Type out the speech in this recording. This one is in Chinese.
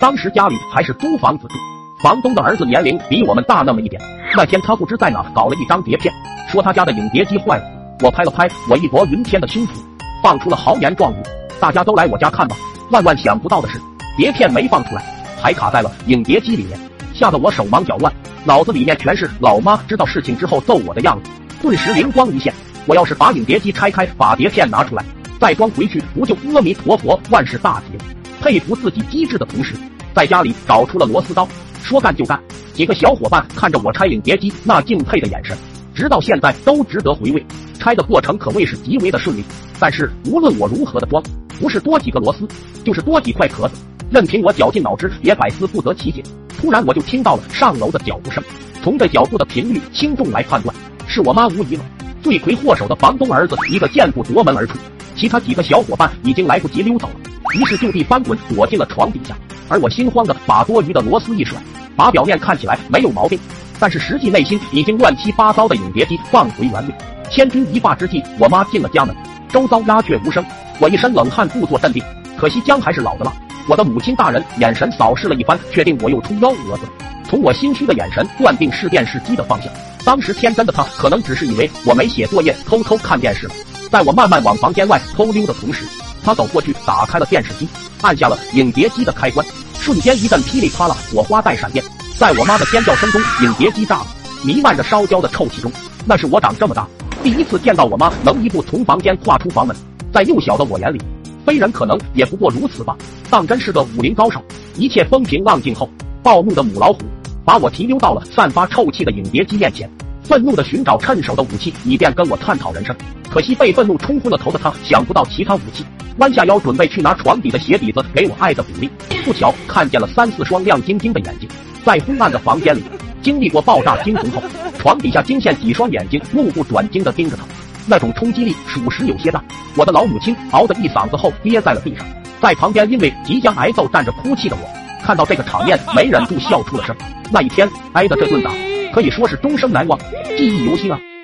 当时家里还是租房子住，房东的儿子年龄比我们大那么一点。那天他不知在哪搞了一张碟片，说他家的影碟机坏了。我拍了拍我义薄云天的胸脯，放出了豪言壮语：“大家都来我家看吧。”万万想不到的是，碟片没放出来，还卡在了影碟机里面，吓得我手忙脚乱，脑子里面全是老妈知道事情之后揍我的样子。顿时灵光一现，我要是把影碟机拆开，把碟片拿出来，再装回去，不就阿弥陀佛，万事大吉了？佩服自己机智的同时，在家里找出了螺丝刀，说干就干。几个小伙伴看着我拆影碟机那敬佩的眼神，直到现在都值得回味。拆的过程可谓是极为的顺利，但是无论我如何的装，不是多几个螺丝，就是多几块壳子，任凭我绞尽脑汁也百思不得其解。突然我就听到了上楼的脚步声，从这脚步的频率轻重来判断。是我妈无疑了，罪魁祸首的房东儿子一个箭步夺门而出，其他几个小伙伴已经来不及溜走了，于是就地翻滚躲进了床底下。而我心慌的把多余的螺丝一甩，把表面看起来没有毛病，但是实际内心已经乱七八糟的影碟机放回原位。千钧一发之际，我妈进了家门，周遭鸦雀无声，我一身冷汗，故作镇定。可惜姜还是老的辣，我的母亲大。人眼神扫视了一番，确定我又出幺蛾子，从我心虚的眼神断定是电视机的方向。当时天真的他可能只是以为我没写作业，偷偷看电视了。在我慢慢往房间外偷溜的同时，他走过去打开了电视机，按下了影碟机的开关，瞬间一阵噼里啪啦，火花带闪电，在我妈的尖叫声中，影碟机炸了，弥漫着烧焦的臭气中，那是我长这么大第一次见到我妈能一步从房间跨出房门。在幼小的我眼里，非人可能也不过如此吧。当真是个武林高手。一切风平浪静后，暴怒的母老虎。把我提溜到了散发臭气的影碟机面前，愤怒的寻找趁手的武器，以便跟我探讨人生。可惜被愤怒冲昏了头的他想不到其他武器，弯下腰准备去拿床底的鞋底子给我爱的鼓励。不巧看见了三四双亮晶晶的眼睛，在昏暗的房间里，经历过爆炸惊魂后，床底下惊现几双眼睛，目不转睛的盯着他，那种冲击力属实有些大。我的老母亲嗷的一嗓子后跌在了地上，在旁边因为即将挨揍站着哭泣的我。看到这个场面，没忍住笑出了声。那一天挨的这顿打，可以说是终生难忘，记忆犹新啊。